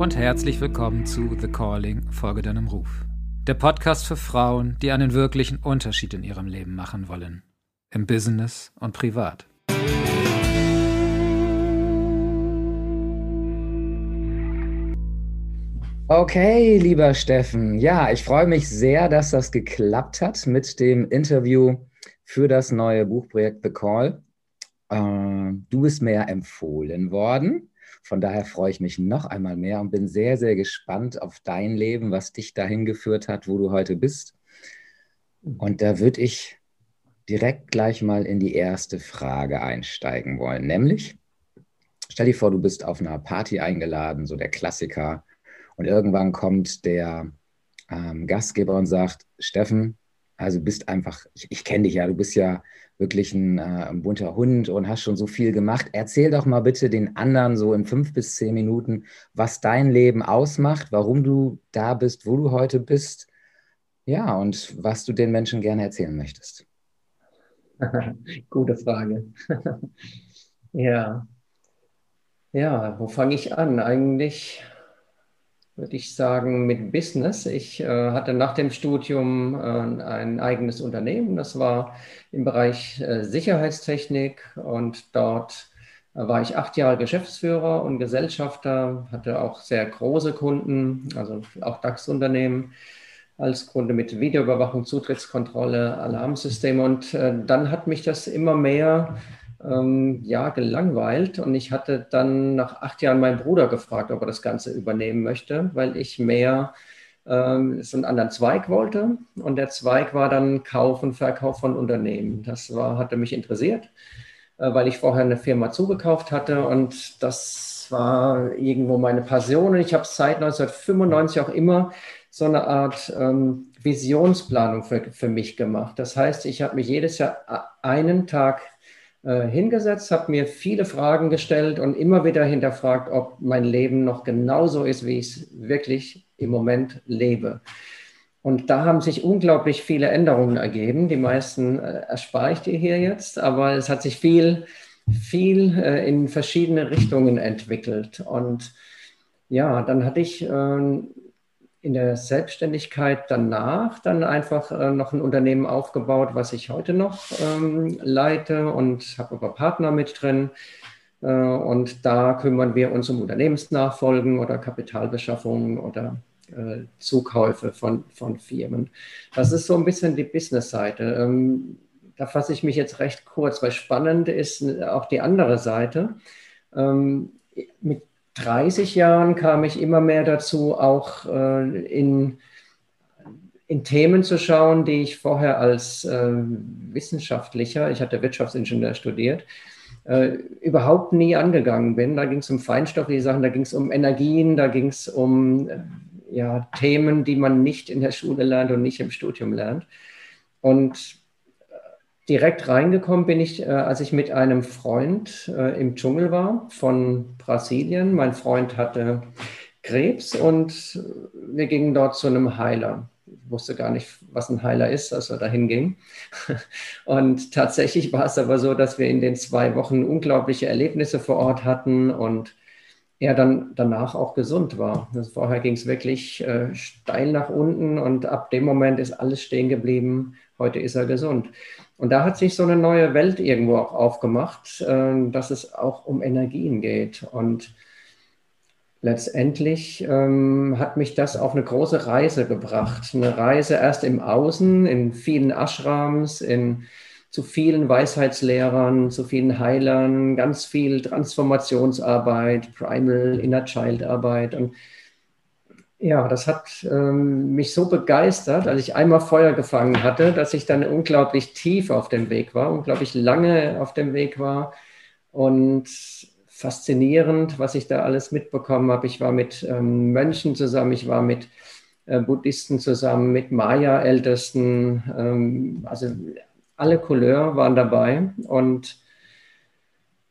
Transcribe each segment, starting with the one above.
und herzlich willkommen zu The Calling, Folge deinem Ruf. Der Podcast für Frauen, die einen wirklichen Unterschied in ihrem Leben machen wollen. Im Business und privat. Okay, lieber Steffen. Ja, ich freue mich sehr, dass das geklappt hat mit dem Interview für das neue Buchprojekt The Call. Äh, du bist mir empfohlen worden. Von daher freue ich mich noch einmal mehr und bin sehr, sehr gespannt auf dein Leben, was dich dahin geführt hat, wo du heute bist. Und da würde ich direkt gleich mal in die erste Frage einsteigen wollen, nämlich, stell dir vor, du bist auf einer Party eingeladen, so der Klassiker und irgendwann kommt der ähm, Gastgeber und sagt, Steffen, also bist einfach, ich, ich kenne dich ja, du bist ja wirklich ein, äh, ein, bunter Hund und hast schon so viel gemacht. Erzähl doch mal bitte den anderen so in fünf bis zehn Minuten, was dein Leben ausmacht, warum du da bist, wo du heute bist. Ja, und was du den Menschen gerne erzählen möchtest. Gute Frage. ja. Ja, wo fange ich an? Eigentlich würde ich sagen, mit Business. Ich äh, hatte nach dem Studium äh, ein eigenes Unternehmen. Das war im Bereich äh, Sicherheitstechnik und dort äh, war ich acht Jahre Geschäftsführer und Gesellschafter, hatte auch sehr große Kunden, also auch DAX-Unternehmen als Kunde mit Videoüberwachung, Zutrittskontrolle, Alarmsysteme. Und äh, dann hat mich das immer mehr ähm, ja, gelangweilt und ich hatte dann nach acht Jahren meinen Bruder gefragt, ob er das Ganze übernehmen möchte, weil ich mehr ähm, so einen anderen Zweig wollte und der Zweig war dann Kauf und Verkauf von Unternehmen. Das war, hatte mich interessiert, äh, weil ich vorher eine Firma zugekauft hatte und das war irgendwo meine Passion und ich habe seit 1995 auch immer so eine Art ähm, Visionsplanung für, für mich gemacht. Das heißt, ich habe mich jedes Jahr einen Tag äh, hingesetzt, habe mir viele Fragen gestellt und immer wieder hinterfragt, ob mein Leben noch genauso ist, wie ich es wirklich im Moment lebe. Und da haben sich unglaublich viele Änderungen ergeben. Die meisten äh, erspare ich dir hier jetzt, aber es hat sich viel, viel äh, in verschiedene Richtungen entwickelt. Und ja, dann hatte ich äh, in der Selbstständigkeit danach dann einfach äh, noch ein Unternehmen aufgebaut, was ich heute noch ähm, leite und habe aber Partner mit drin. Äh, und da kümmern wir uns um Unternehmensnachfolgen oder Kapitalbeschaffung oder äh, Zukäufe von, von Firmen. Das ist so ein bisschen die Business-Seite. Ähm, da fasse ich mich jetzt recht kurz, weil spannend ist auch die andere Seite. Ähm, mit 30 Jahren kam ich immer mehr dazu, auch äh, in, in Themen zu schauen, die ich vorher als äh, Wissenschaftlicher, ich hatte Wirtschaftsingenieur studiert, äh, überhaupt nie angegangen bin. Da ging es um feinstoffliche Sachen, da ging es um Energien, da ging es um äh, ja, Themen, die man nicht in der Schule lernt und nicht im Studium lernt. Und direkt reingekommen bin ich, äh, als ich mit einem Freund äh, im Dschungel war von Brasilien. Mein Freund hatte Krebs und wir gingen dort zu einem Heiler. Ich wusste gar nicht, was ein Heiler ist, als wir dahin gingen. Und tatsächlich war es aber so, dass wir in den zwei Wochen unglaubliche Erlebnisse vor Ort hatten und er dann danach auch gesund war. Also vorher ging es wirklich äh, steil nach unten und ab dem Moment ist alles stehen geblieben. Heute ist er gesund. Und da hat sich so eine neue Welt irgendwo auch aufgemacht, äh, dass es auch um Energien geht. Und letztendlich ähm, hat mich das auf eine große Reise gebracht. Eine Reise erst im Außen, in vielen Ashrams, in zu vielen Weisheitslehrern, zu vielen Heilern, ganz viel Transformationsarbeit, Primal Inner Child Arbeit. Und ja, das hat ähm, mich so begeistert, als ich einmal Feuer gefangen hatte, dass ich dann unglaublich tief auf dem Weg war, unglaublich lange auf dem Weg war und faszinierend, was ich da alles mitbekommen habe. Ich war mit ähm, Mönchen zusammen, ich war mit äh, Buddhisten zusammen, mit Maya-Ältesten, ähm, also alle Couleur waren dabei und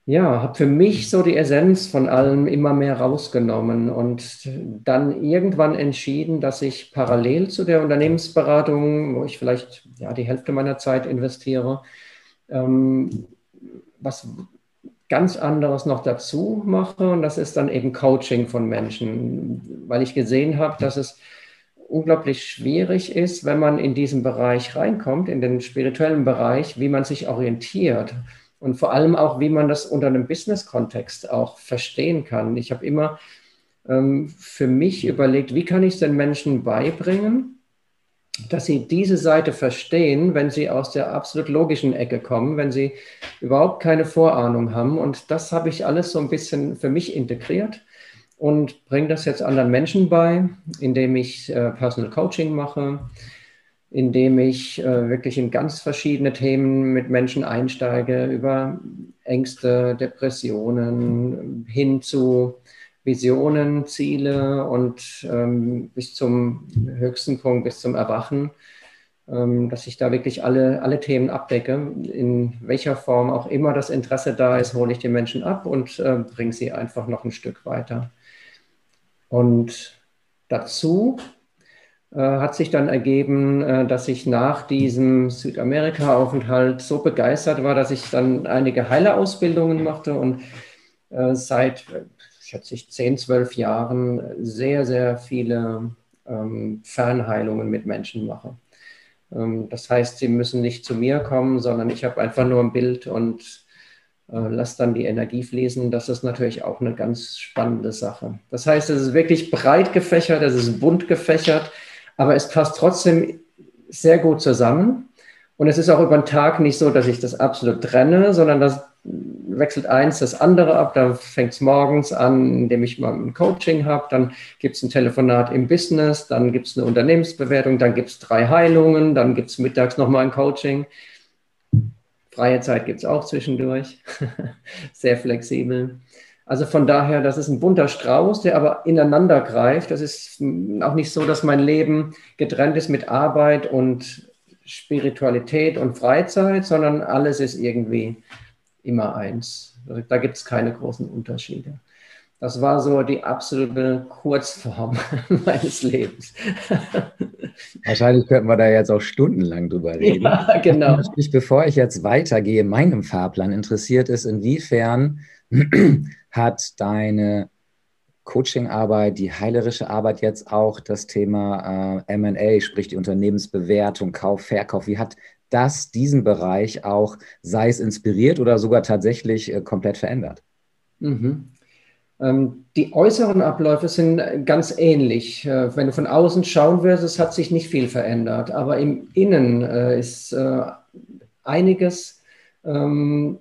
ja, habe für mich so die Essenz von allem immer mehr rausgenommen und dann irgendwann entschieden, dass ich parallel zu der Unternehmensberatung, wo ich vielleicht ja, die Hälfte meiner Zeit investiere, ähm, was ganz anderes noch dazu mache und das ist dann eben Coaching von Menschen, weil ich gesehen habe, dass es unglaublich schwierig ist, wenn man in diesen Bereich reinkommt, in den spirituellen Bereich, wie man sich orientiert und vor allem auch, wie man das unter einem Business-Kontext auch verstehen kann. Ich habe immer ähm, für mich überlegt, wie kann ich es den Menschen beibringen, dass sie diese Seite verstehen, wenn sie aus der absolut logischen Ecke kommen, wenn sie überhaupt keine Vorahnung haben. Und das habe ich alles so ein bisschen für mich integriert und bringe das jetzt anderen Menschen bei, indem ich äh, Personal Coaching mache, indem ich äh, wirklich in ganz verschiedene Themen mit Menschen einsteige, über Ängste, Depressionen hin zu Visionen, Ziele und ähm, bis zum höchsten Punkt, bis zum Erwachen, ähm, dass ich da wirklich alle, alle Themen abdecke. In welcher Form auch immer das Interesse da ist, hole ich die Menschen ab und äh, bringe sie einfach noch ein Stück weiter. Und dazu hat sich dann ergeben, äh, dass ich nach diesem Südamerika-Aufenthalt so begeistert war, dass ich dann einige Heilerausbildungen machte und äh, seit schätze ich, 10, 12 Jahren sehr, sehr viele ähm, Fernheilungen mit Menschen mache. Ähm, das heißt, sie müssen nicht zu mir kommen, sondern ich habe einfach nur ein Bild und äh, lasse dann die Energie fließen. Das ist natürlich auch eine ganz spannende Sache. Das heißt, es ist wirklich breit gefächert, es ist bunt gefächert, aber es passt trotzdem sehr gut zusammen. Und es ist auch über den Tag nicht so, dass ich das absolut trenne, sondern das wechselt eins das andere ab. Da fängt es morgens an, indem ich mal ein Coaching habe. Dann gibt es ein Telefonat im Business. Dann gibt es eine Unternehmensbewertung. Dann gibt es drei Heilungen. Dann gibt es mittags nochmal ein Coaching. Freie Zeit gibt es auch zwischendurch. Sehr flexibel. Also von daher, das ist ein bunter Strauß, der aber ineinander greift. Das ist auch nicht so, dass mein Leben getrennt ist mit Arbeit und Spiritualität und Freizeit, sondern alles ist irgendwie immer eins. Da gibt es keine großen Unterschiede. Das war so die absolute Kurzform meines Lebens. Wahrscheinlich könnten wir da jetzt auch stundenlang drüber reden. Ja, genau. Bevor ich jetzt weitergehe, meinem Fahrplan interessiert ist, inwiefern hat deine Coachingarbeit, die heilerische Arbeit jetzt auch das Thema äh, MA, sprich die Unternehmensbewertung, Kauf, Verkauf, wie hat das diesen Bereich auch, sei es inspiriert oder sogar tatsächlich äh, komplett verändert? Mhm. Ähm, die äußeren Abläufe sind ganz ähnlich. Äh, wenn du von außen schauen wirst, es hat sich nicht viel verändert, aber im Innen äh, ist äh, einiges ähm,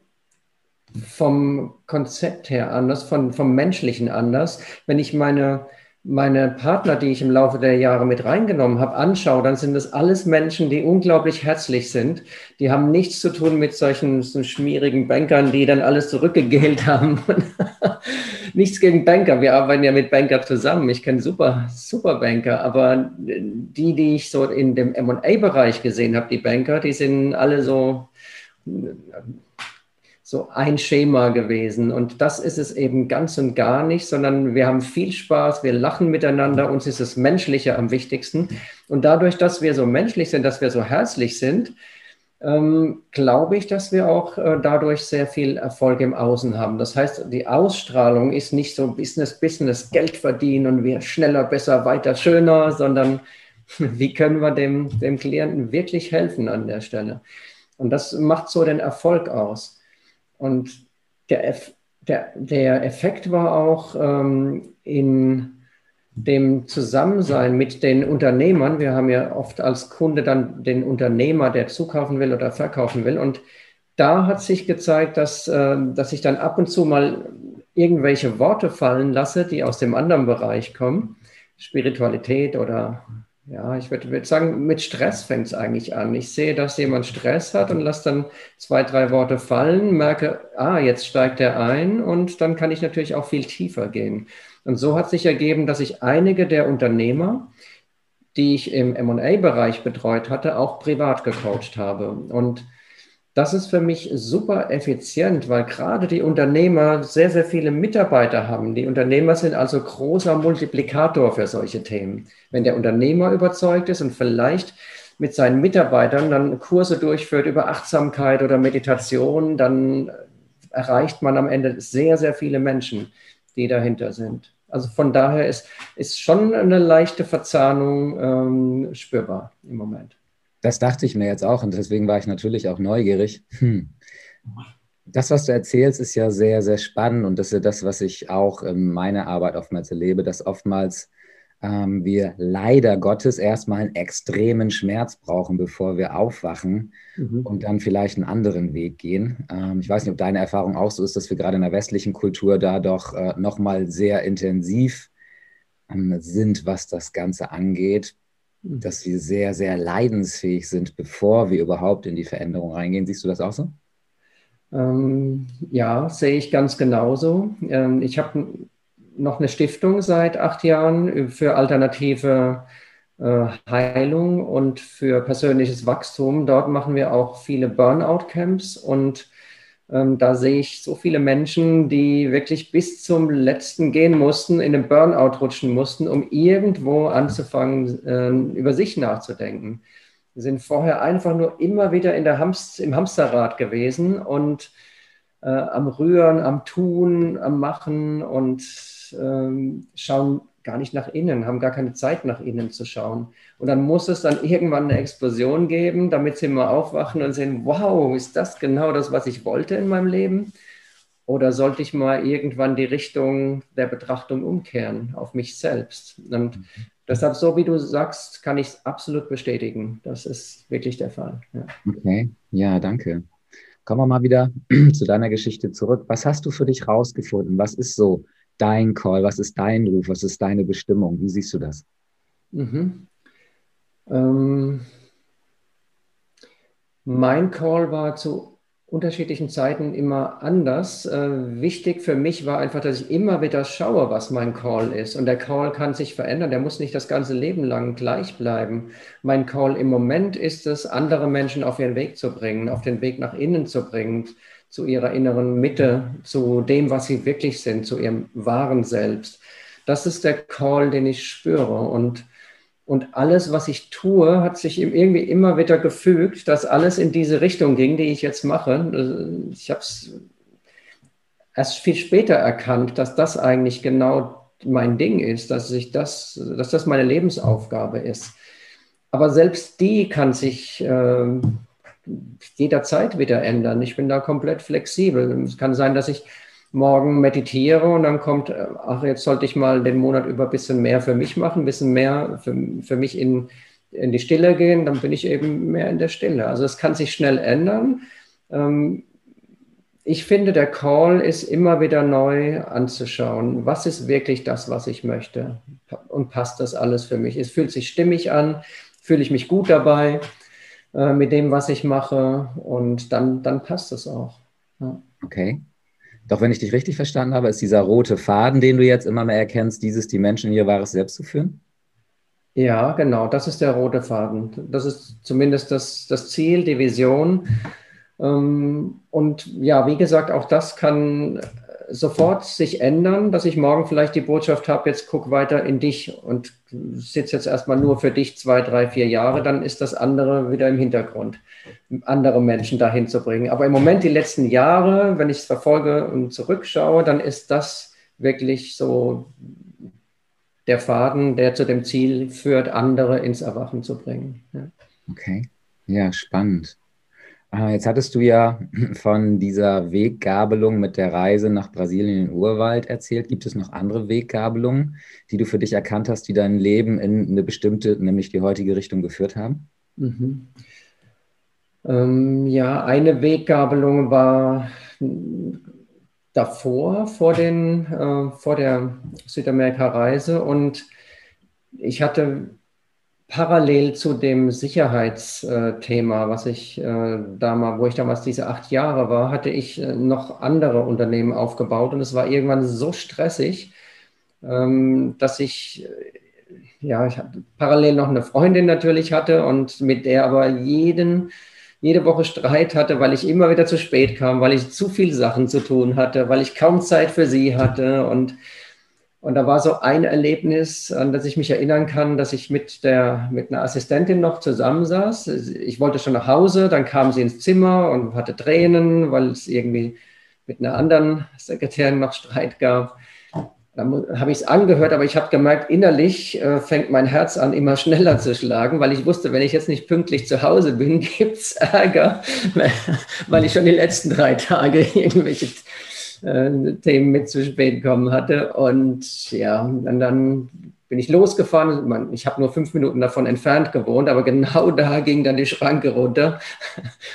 vom Konzept her anders, von, vom Menschlichen anders. Wenn ich meine meine Partner, die ich im Laufe der Jahre mit reingenommen habe, anschaue, dann sind das alles Menschen, die unglaublich herzlich sind. Die haben nichts zu tun mit solchen so schmierigen Bankern, die dann alles zurückgegelt haben. Nichts gegen Banker. Wir arbeiten ja mit Banker zusammen. Ich kenne super, super Banker. Aber die, die ich so in dem M&A-Bereich gesehen habe, die Banker, die sind alle so so ein Schema gewesen. Und das ist es eben ganz und gar nicht, sondern wir haben viel Spaß, wir lachen miteinander, uns ist das Menschliche am wichtigsten. Und dadurch, dass wir so menschlich sind, dass wir so herzlich sind, ähm, glaube ich, dass wir auch äh, dadurch sehr viel Erfolg im Außen haben. Das heißt, die Ausstrahlung ist nicht so Business, Business, Geld verdienen und wir schneller, besser, weiter, schöner, sondern wie können wir dem, dem Klienten wirklich helfen an der Stelle? Und das macht so den Erfolg aus. Und der, der, der Effekt war auch ähm, in dem Zusammensein mit den Unternehmern. Wir haben ja oft als Kunde dann den Unternehmer, der zukaufen will oder verkaufen will. Und da hat sich gezeigt, dass, äh, dass ich dann ab und zu mal irgendwelche Worte fallen lasse, die aus dem anderen Bereich kommen. Spiritualität oder ja, ich würde würd sagen, mit Stress fängt es eigentlich an. Ich sehe, dass jemand Stress hat und lasse dann zwei, drei Worte fallen, merke, ah, jetzt steigt er ein und dann kann ich natürlich auch viel tiefer gehen. Und so hat sich ergeben, dass ich einige der Unternehmer, die ich im MA-Bereich betreut hatte, auch privat gecoacht habe. Und das ist für mich super effizient, weil gerade die Unternehmer sehr, sehr viele Mitarbeiter haben. Die Unternehmer sind also großer Multiplikator für solche Themen. Wenn der Unternehmer überzeugt ist und vielleicht mit seinen Mitarbeitern dann Kurse durchführt über Achtsamkeit oder Meditation, dann erreicht man am Ende sehr, sehr viele Menschen, die dahinter sind. Also von daher ist, ist schon eine leichte Verzahnung ähm, spürbar im Moment. Das dachte ich mir jetzt auch und deswegen war ich natürlich auch neugierig. Hm. Das, was du erzählst, ist ja sehr, sehr spannend und das ist ja das, was ich auch in meiner Arbeit oftmals erlebe, dass oftmals ähm, wir leider Gottes erstmal einen extremen Schmerz brauchen, bevor wir aufwachen mhm. und dann vielleicht einen anderen Weg gehen. Ähm, ich weiß nicht, ob deine Erfahrung auch so ist, dass wir gerade in der westlichen Kultur da doch äh, nochmal sehr intensiv ähm, sind, was das Ganze angeht, mhm. dass wir sehr, sehr leidensfähig sind, bevor wir überhaupt in die Veränderung reingehen. Siehst du das auch so? Ähm, ja, sehe ich ganz genauso. Ähm, ich habe noch eine Stiftung seit acht Jahren für alternative äh, Heilung und für persönliches Wachstum. Dort machen wir auch viele Burnout-Camps und ähm, da sehe ich so viele Menschen, die wirklich bis zum letzten gehen mussten, in den Burnout rutschen mussten, um irgendwo anzufangen, äh, über sich nachzudenken. Sie sind vorher einfach nur immer wieder in der Hamst im Hamsterrad gewesen und äh, am Rühren, am Tun, am Machen und ähm, schauen gar nicht nach innen, haben gar keine Zeit nach innen zu schauen. Und dann muss es dann irgendwann eine Explosion geben, damit sie mal aufwachen und sehen, wow, ist das genau das, was ich wollte in meinem Leben? Oder sollte ich mal irgendwann die Richtung der Betrachtung umkehren auf mich selbst? Und mhm. deshalb, so wie du sagst, kann ich es absolut bestätigen. Das ist wirklich der Fall. Ja. Okay, ja, danke. Kommen wir mal wieder zu deiner Geschichte zurück. Was hast du für dich rausgefunden? Was ist so dein Call? Was ist dein Ruf? Was ist deine Bestimmung? Wie siehst du das? Mhm. Ähm, mein Call war zu unterschiedlichen Zeiten immer anders. Äh, wichtig für mich war einfach, dass ich immer wieder schaue, was mein Call ist. Und der Call kann sich verändern. Der muss nicht das ganze Leben lang gleich bleiben. Mein Call im Moment ist es, andere Menschen auf ihren Weg zu bringen, auf den Weg nach innen zu bringen, zu ihrer inneren Mitte, zu dem, was sie wirklich sind, zu ihrem wahren Selbst. Das ist der Call, den ich spüre. Und, und alles, was ich tue, hat sich irgendwie immer wieder gefügt, dass alles in diese Richtung ging, die ich jetzt mache. Ich habe es erst viel später erkannt, dass das eigentlich genau mein Ding ist, dass, ich das, dass das meine Lebensaufgabe ist. Aber selbst die kann sich äh, jederzeit wieder ändern. Ich bin da komplett flexibel. Es kann sein, dass ich morgen meditiere und dann kommt, äh, ach, jetzt sollte ich mal den Monat über ein bisschen mehr für mich machen, ein bisschen mehr für, für mich in, in die Stille gehen, dann bin ich eben mehr in der Stille. Also es kann sich schnell ändern. Ähm, ich finde, der Call ist immer wieder neu anzuschauen. Was ist wirklich das, was ich möchte? Und passt das alles für mich? Es fühlt sich stimmig an, fühle ich mich gut dabei. Äh, mit dem, was ich mache. Und dann, dann passt es auch. Ja. Okay. Doch wenn ich dich richtig verstanden habe, ist dieser rote Faden, den du jetzt immer mehr erkennst, dieses, die Menschen in ihr wahres Selbst zu führen? Ja, genau, das ist der rote Faden. Das ist zumindest das, das Ziel, die Vision. Ähm, und ja, wie gesagt, auch das kann sofort sich ändern, dass ich morgen vielleicht die Botschaft habe, jetzt guck weiter in dich und sitze jetzt erstmal nur für dich zwei, drei, vier Jahre, dann ist das andere wieder im Hintergrund, andere Menschen dahin zu bringen. Aber im Moment, die letzten Jahre, wenn ich es verfolge und zurückschaue, dann ist das wirklich so der Faden, der zu dem Ziel führt, andere ins Erwachen zu bringen. Ja. Okay, ja, spannend. Ah, jetzt hattest du ja von dieser Weggabelung mit der Reise nach Brasilien in den Urwald erzählt. Gibt es noch andere Weggabelungen, die du für dich erkannt hast, die dein Leben in eine bestimmte, nämlich die heutige Richtung geführt haben? Mhm. Ähm, ja, eine Weggabelung war davor, vor, den, äh, vor der Südamerika-Reise. Und ich hatte parallel zu dem Sicherheitsthema, was ich äh, damals, wo ich damals diese acht Jahre war, hatte ich äh, noch andere Unternehmen aufgebaut und es war irgendwann so stressig, ähm, dass ich äh, ja, ich parallel noch eine Freundin natürlich hatte und mit der aber jeden jede Woche Streit hatte, weil ich immer wieder zu spät kam, weil ich zu viele Sachen zu tun hatte, weil ich kaum Zeit für sie hatte und und da war so ein Erlebnis, an das ich mich erinnern kann, dass ich mit, der, mit einer Assistentin noch zusammensaß. Ich wollte schon nach Hause, dann kam sie ins Zimmer und hatte Tränen, weil es irgendwie mit einer anderen Sekretärin noch Streit gab. Dann habe ich es angehört, aber ich habe gemerkt, innerlich äh, fängt mein Herz an, immer schneller zu schlagen, weil ich wusste, wenn ich jetzt nicht pünktlich zu Hause bin, gibt es Ärger, weil ich schon die letzten drei Tage irgendwelche äh, Themen mit zu spät kommen hatte. Und ja, und dann bin ich losgefahren. Ich habe nur fünf Minuten davon entfernt gewohnt, aber genau da ging dann die Schranke runter.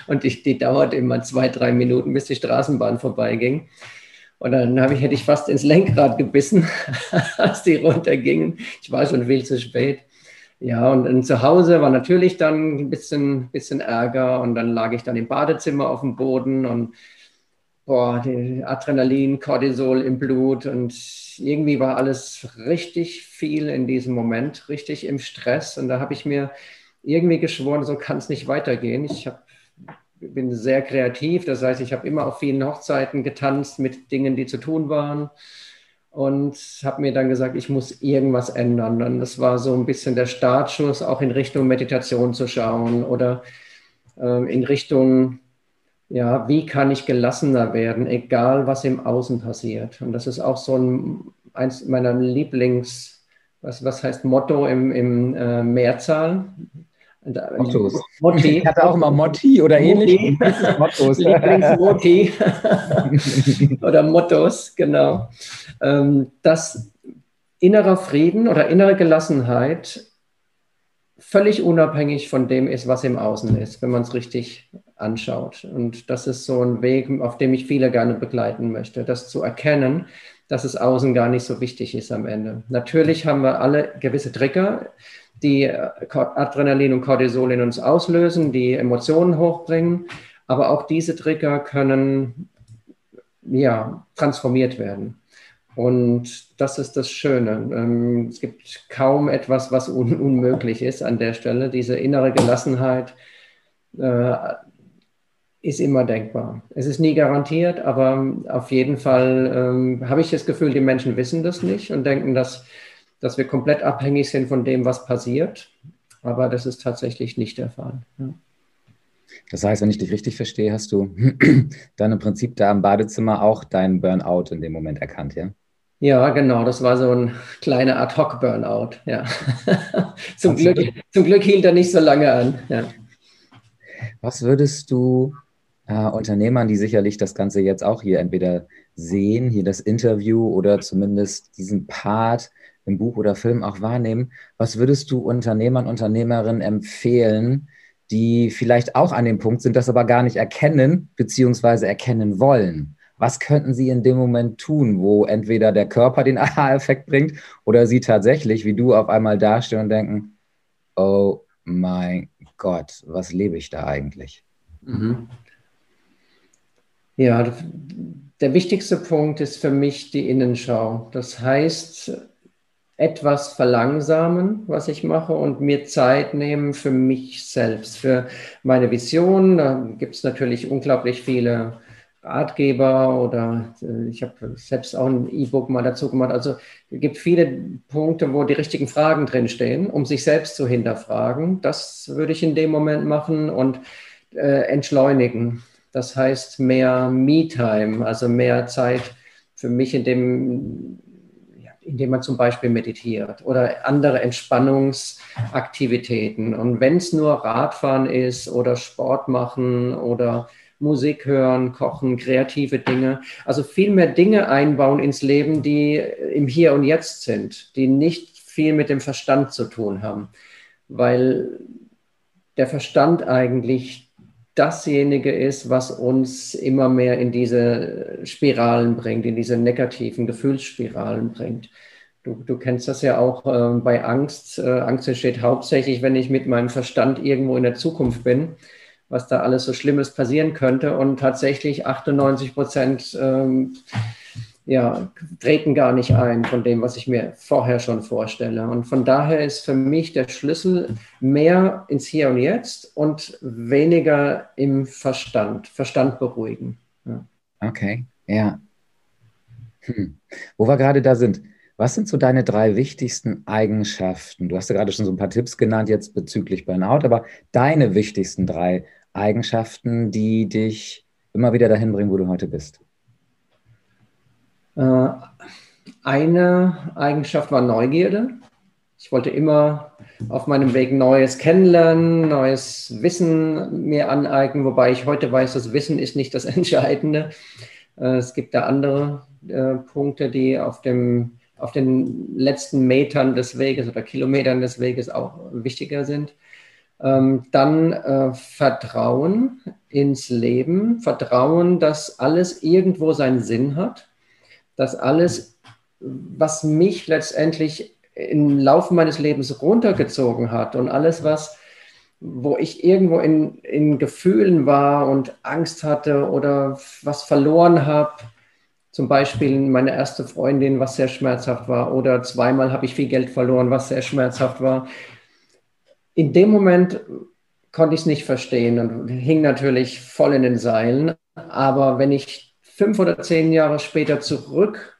Und die, die dauerte immer zwei, drei Minuten, bis die Straßenbahn vorbeiging. Und dann ich, hätte ich fast ins Lenkrad gebissen, als die runtergingen. Ich war schon viel zu spät. Ja, und, und zu Hause war natürlich dann ein bisschen, bisschen Ärger. Und dann lag ich dann im Badezimmer auf dem Boden und boah, Adrenalin, Cortisol im Blut und irgendwie war alles richtig viel in diesem Moment, richtig im Stress. Und da habe ich mir irgendwie geschworen, so kann es nicht weitergehen. Ich hab, bin sehr kreativ, das heißt, ich habe immer auf vielen Hochzeiten getanzt mit Dingen, die zu tun waren. Und habe mir dann gesagt, ich muss irgendwas ändern. Und das war so ein bisschen der Startschuss, auch in Richtung Meditation zu schauen oder äh, in Richtung ja, wie kann ich gelassener werden, egal was im Außen passiert. Und das ist auch so ein, eins meiner Lieblings, was, was heißt Motto im, im äh, Mehrzahl? Mottos. Motti. Ich hatte auch immer Motti oder ähnlich. Mottos. Lieblingsmotti. oder Mottos, genau. Ähm, dass innerer Frieden oder innere Gelassenheit völlig unabhängig von dem ist, was im Außen ist, wenn man es richtig anschaut. Und das ist so ein Weg, auf dem ich viele gerne begleiten möchte, das zu erkennen, dass es außen gar nicht so wichtig ist am Ende. Natürlich haben wir alle gewisse Trigger, die Adrenalin und Cortisol in uns auslösen, die Emotionen hochbringen, aber auch diese Trigger können ja, transformiert werden. Und das ist das Schöne. Ähm, es gibt kaum etwas, was un unmöglich ist an der Stelle. Diese innere Gelassenheit äh, ist immer denkbar. Es ist nie garantiert, aber auf jeden Fall ähm, habe ich das Gefühl, die Menschen wissen das nicht und denken, dass, dass wir komplett abhängig sind von dem, was passiert. Aber das ist tatsächlich nicht der Fall. Ja. Das heißt, wenn ich dich richtig verstehe, hast du dann im Prinzip da im Badezimmer auch deinen Burnout in dem Moment erkannt, ja? Ja, genau, das war so ein kleiner Ad-Hoc-Burnout. Ja. zum, Glück, zum Glück hielt er nicht so lange an. Ja. Was würdest du äh, Unternehmern, die sicherlich das Ganze jetzt auch hier entweder sehen, hier das Interview oder zumindest diesen Part im Buch oder Film auch wahrnehmen, was würdest du Unternehmern, Unternehmerinnen empfehlen, die vielleicht auch an dem Punkt sind, das aber gar nicht erkennen beziehungsweise erkennen wollen? Was könnten sie in dem Moment tun, wo entweder der Körper den Aha-Effekt bringt oder sie tatsächlich, wie du, auf einmal dastehen und denken, oh mein Gott, was lebe ich da eigentlich? Mhm. Ja, der wichtigste Punkt ist für mich die Innenschau. Das heißt, etwas verlangsamen, was ich mache, und mir Zeit nehmen für mich selbst, für meine Vision. Da gibt es natürlich unglaublich viele Ratgeber oder äh, ich habe selbst auch ein E-Book mal dazu gemacht. Also es gibt viele Punkte, wo die richtigen Fragen drinstehen, um sich selbst zu hinterfragen. Das würde ich in dem Moment machen und äh, entschleunigen. Das heißt mehr Me-Time, also mehr Zeit für mich, indem, indem man zum Beispiel meditiert oder andere Entspannungsaktivitäten. Und wenn es nur Radfahren ist oder Sport machen oder Musik hören, kochen, kreative Dinge. Also viel mehr Dinge einbauen ins Leben, die im Hier und Jetzt sind, die nicht viel mit dem Verstand zu tun haben. Weil der Verstand eigentlich dasjenige ist, was uns immer mehr in diese Spiralen bringt, in diese negativen Gefühlsspiralen bringt. Du, du kennst das ja auch äh, bei Angst. Äh, Angst entsteht hauptsächlich, wenn ich mit meinem Verstand irgendwo in der Zukunft bin, was da alles so Schlimmes passieren könnte. Und tatsächlich 98 Prozent ähm, ja, treten gar nicht ein von dem, was ich mir vorher schon vorstelle. Und von daher ist für mich der Schlüssel mehr ins Hier und Jetzt und weniger im Verstand, Verstand beruhigen. Ja. Okay, ja. Hm. Wo wir gerade da sind, was sind so deine drei wichtigsten Eigenschaften? Du hast ja gerade schon so ein paar Tipps genannt jetzt bezüglich Burnout, aber deine wichtigsten drei Eigenschaften, die dich immer wieder dahin bringen, wo du heute bist? Äh, eine Eigenschaft war Neugierde. Ich wollte immer auf meinem Weg Neues kennenlernen, neues Wissen mir aneignen, wobei ich heute weiß, das Wissen ist nicht das Entscheidende. Äh, es gibt da andere äh, Punkte, die auf, dem, auf den letzten Metern des Weges oder Kilometern des Weges auch wichtiger sind. Ähm, dann Vertrauen ins Leben, Vertrauen, dass alles irgendwo seinen Sinn hat, dass alles, was mich letztendlich im Laufe meines Lebens runtergezogen hat und alles, was, wo ich irgendwo in, in Gefühlen war und Angst hatte oder was verloren habe, zum Beispiel meine erste Freundin, was sehr schmerzhaft war, oder zweimal habe ich viel Geld verloren, was sehr schmerzhaft war. In dem Moment konnte ich es nicht verstehen und hing natürlich voll in den Seilen. Aber wenn ich fünf oder zehn Jahre später zurückblickte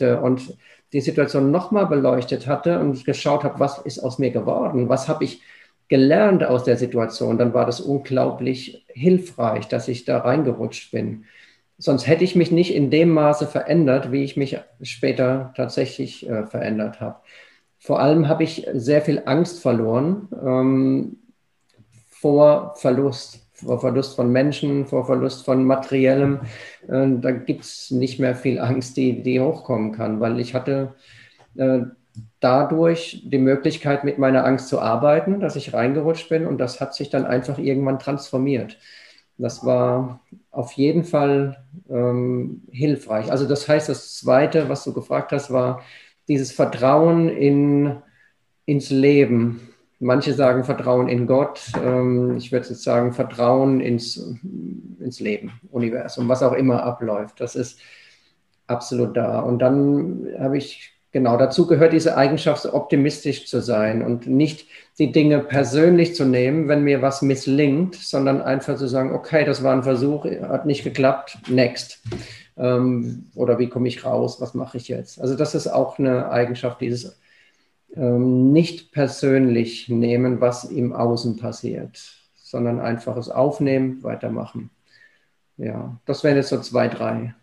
äh, und die Situation nochmal beleuchtet hatte und geschaut habe, was ist aus mir geworden, was habe ich gelernt aus der Situation, dann war das unglaublich hilfreich, dass ich da reingerutscht bin. Sonst hätte ich mich nicht in dem Maße verändert, wie ich mich später tatsächlich äh, verändert habe. Vor allem habe ich sehr viel Angst verloren ähm, vor Verlust vor Verlust von Menschen, vor Verlust von Materiellem. Äh, da gibt es nicht mehr viel Angst, die, die hochkommen kann, weil ich hatte äh, dadurch die Möglichkeit, mit meiner Angst zu arbeiten, dass ich reingerutscht bin und das hat sich dann einfach irgendwann transformiert. Das war auf jeden Fall ähm, hilfreich. Also das heißt, das Zweite, was du gefragt hast, war dieses Vertrauen in, ins Leben Manche sagen Vertrauen in Gott. Ähm, ich würde jetzt sagen Vertrauen ins, ins Leben, Universum, was auch immer abläuft. Das ist absolut da. Und dann habe ich, genau, dazu gehört diese Eigenschaft, optimistisch zu sein und nicht die Dinge persönlich zu nehmen, wenn mir was misslingt, sondern einfach zu sagen, okay, das war ein Versuch, hat nicht geklappt, next. Ähm, oder wie komme ich raus, was mache ich jetzt? Also das ist auch eine Eigenschaft dieses ähm, nicht persönlich nehmen, was im Außen passiert, sondern einfach es aufnehmen, weitermachen. Ja, das wären jetzt so zwei, drei